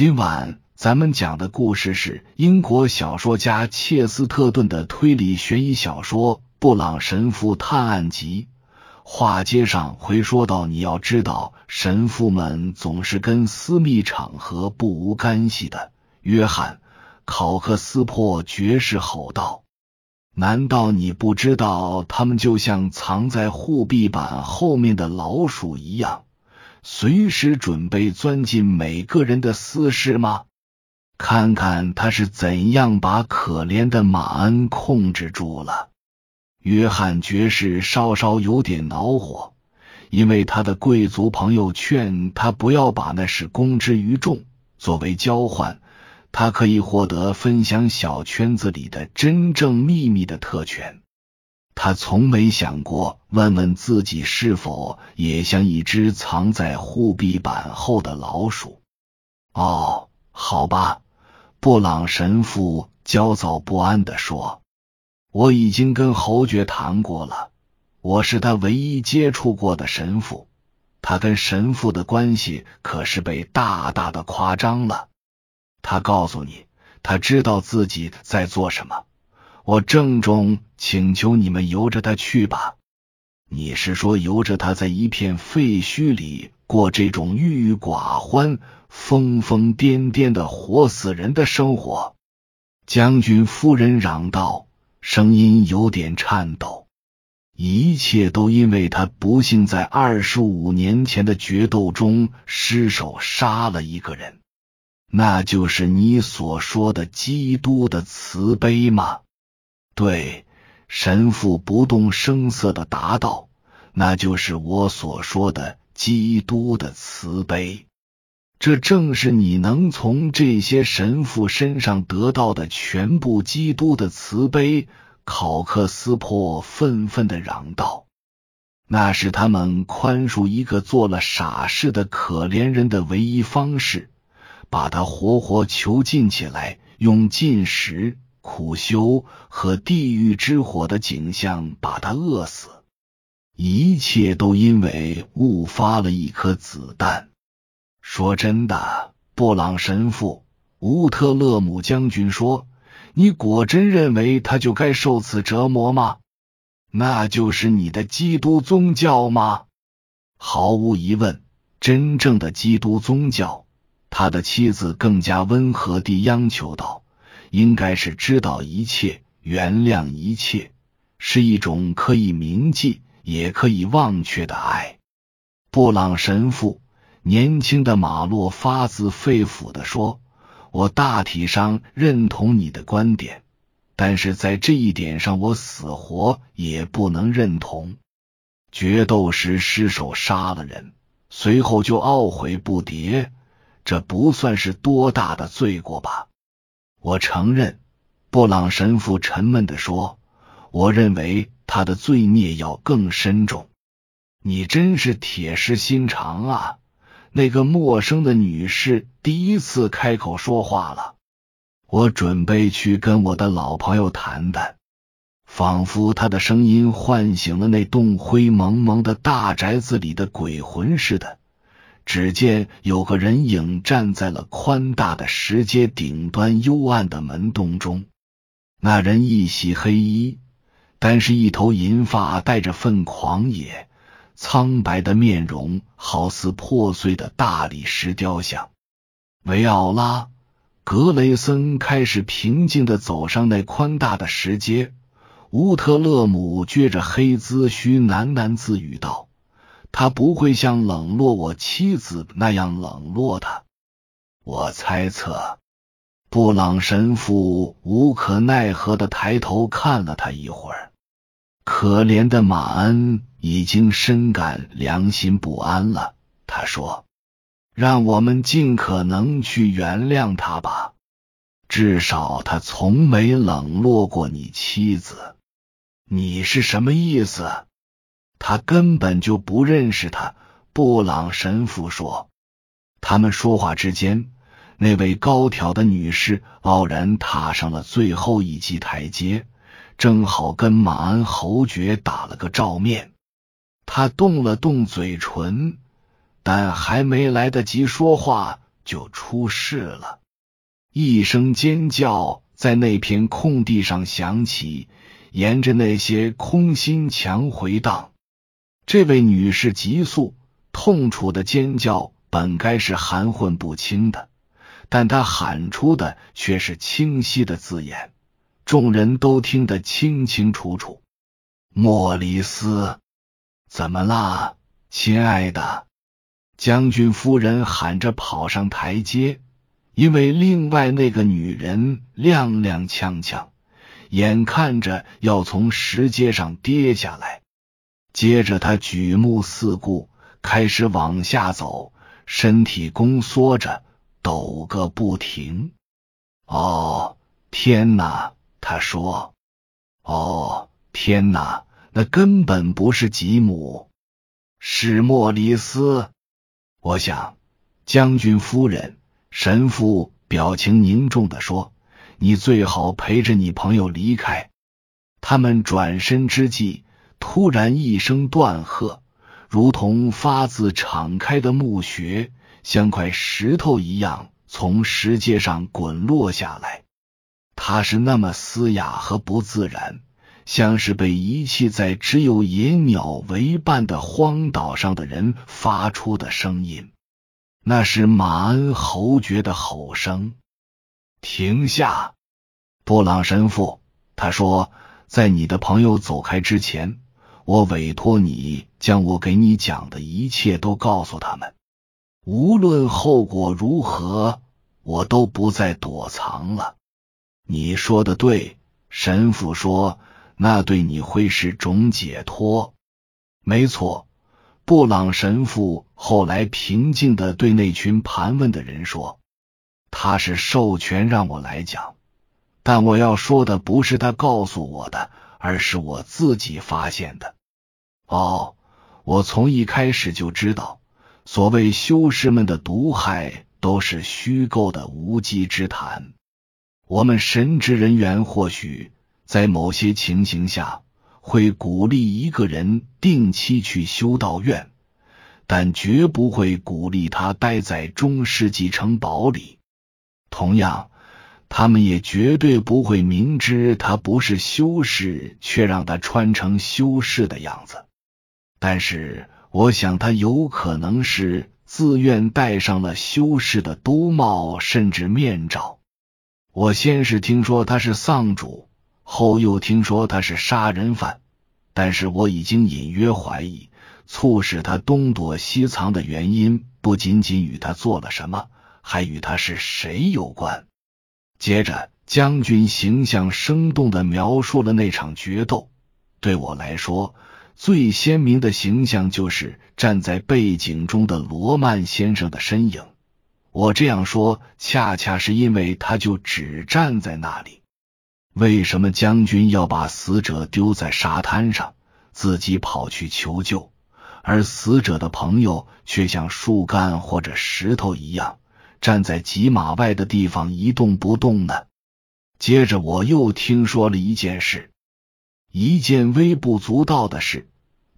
今晚咱们讲的故事是英国小说家切斯特顿的推理悬疑小说《布朗神父探案集》。话接上回说到，你要知道，神父们总是跟私密场合不无干系的。约翰·考克斯珀爵士吼道：“难道你不知道，他们就像藏在护壁板后面的老鼠一样？”随时准备钻进每个人的私事吗？看看他是怎样把可怜的马恩控制住了。约翰爵士稍稍有点恼火，因为他的贵族朋友劝他不要把那事公之于众。作为交换，他可以获得分享小圈子里的真正秘密的特权。他从没想过问问自己是否也像一只藏在护壁板后的老鼠。哦，好吧，布朗神父焦躁不安的说：“我已经跟侯爵谈过了，我是他唯一接触过的神父。他跟神父的关系可是被大大的夸张了。他告诉你，他知道自己在做什么。”我郑重请求你们由着他去吧。你是说由着他在一片废墟里过这种郁郁寡欢、疯疯癫癫的活死人的生活？将军夫人嚷道，声音有点颤抖。一切都因为他不幸在二十五年前的决斗中失手杀了一个人。那就是你所说的基督的慈悲吗？对，神父不动声色的答道：“那就是我所说的基督的慈悲。这正是你能从这些神父身上得到的全部基督的慈悲。”考克斯珀愤愤的嚷道：“那是他们宽恕一个做了傻事的可怜人的唯一方式，把他活活囚禁起来，用禁食。”苦修和地狱之火的景象把他饿死，一切都因为误发了一颗子弹。说真的，布朗神父，乌特勒姆将军说：“你果真认为他就该受此折磨吗？那就是你的基督宗教吗？”毫无疑问，真正的基督宗教。他的妻子更加温和地央求道。应该是知道一切，原谅一切，是一种可以铭记也可以忘却的爱。布朗神父，年轻的马洛发自肺腑的说：“我大体上认同你的观点，但是在这一点上，我死活也不能认同。决斗时失手杀了人，随后就懊悔不迭，这不算是多大的罪过吧？”我承认，布朗神父沉闷的说：“我认为他的罪孽要更深重。”你真是铁石心肠啊！那个陌生的女士第一次开口说话了。我准备去跟我的老朋友谈谈，仿佛他的声音唤醒了那栋灰蒙蒙的大宅子里的鬼魂似的。只见有个人影站在了宽大的石阶顶端幽暗的门洞中。那人一袭黑衣，但是一头银发带着份狂野，苍白的面容好似破碎的大理石雕像。维奥拉·格雷森开始平静的走上那宽大的石阶。乌特勒姆撅着黑髭须喃喃自语道。他不会像冷落我妻子那样冷落他。我猜测，布朗神父无可奈何的抬头看了他一会儿。可怜的马恩已经深感良心不安了。他说：“让我们尽可能去原谅他吧，至少他从没冷落过你妻子。”你是什么意思？他根本就不认识他，布朗神父说。他们说话之间，那位高挑的女士傲然踏上了最后一级台阶，正好跟马恩侯爵打了个照面。他动了动嘴唇，但还没来得及说话，就出事了。一声尖叫在那片空地上响起，沿着那些空心墙回荡。这位女士急速、痛楚的尖叫本该是含混不清的，但她喊出的却是清晰的字眼，众人都听得清清楚楚。莫里斯，怎么啦，亲爱的？将军夫人喊着跑上台阶，因为另外那个女人踉踉跄跄，眼看着要从石阶上跌下来。接着，他举目四顾，开始往下走，身体宫缩着，抖个不停。哦，天哪！他说：“哦，天哪！那根本不是吉姆，是莫里斯。”我想，将军夫人，神父表情凝重的说：“你最好陪着你朋友离开。”他们转身之际，突然一声断喝，如同发自敞开的墓穴，像块石头一样从石阶上滚落下来。它是那么嘶哑和不自然，像是被遗弃在只有野鸟为伴的荒岛上的人发出的声音。那是马恩侯爵的吼声。停下，布朗神父，他说，在你的朋友走开之前，我委托你将我给你讲的一切都告诉他们，无论后果如何，我都不再躲藏了。你说的对，神父说，那对你会是种解脱。没错，布朗神父后来平静的对那群盘问的人说：“他是授权让我来讲，但我要说的不是他告诉我的，而是我自己发现的。哦，我从一开始就知道，所谓修士们的毒害都是虚构的无稽之谈。”我们神职人员或许在某些情形下会鼓励一个人定期去修道院，但绝不会鼓励他待在中世纪城堡里。同样，他们也绝对不会明知他不是修士，却让他穿成修士的样子。但是，我想他有可能是自愿戴上了修士的兜帽，甚至面罩。我先是听说他是丧主，后又听说他是杀人犯，但是我已经隐约怀疑，促使他东躲西藏的原因不仅仅与他做了什么，还与他是谁有关。接着，将军形象生动的描述了那场决斗。对我来说，最鲜明的形象就是站在背景中的罗曼先生的身影。我这样说，恰恰是因为他就只站在那里。为什么将军要把死者丢在沙滩上，自己跑去求救，而死者的朋友却像树干或者石头一样站在几码外的地方一动不动呢？接着，我又听说了一件事，一件微不足道的事。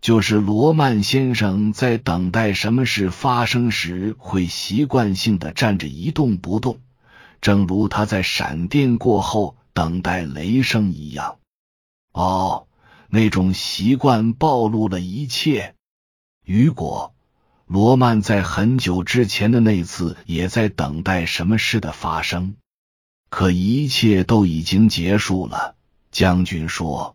就是罗曼先生在等待什么事发生时，会习惯性的站着一动不动，正如他在闪电过后等待雷声一样。哦，那种习惯暴露了一切。雨果，罗曼在很久之前的那次也在等待什么事的发生，可一切都已经结束了。将军说：“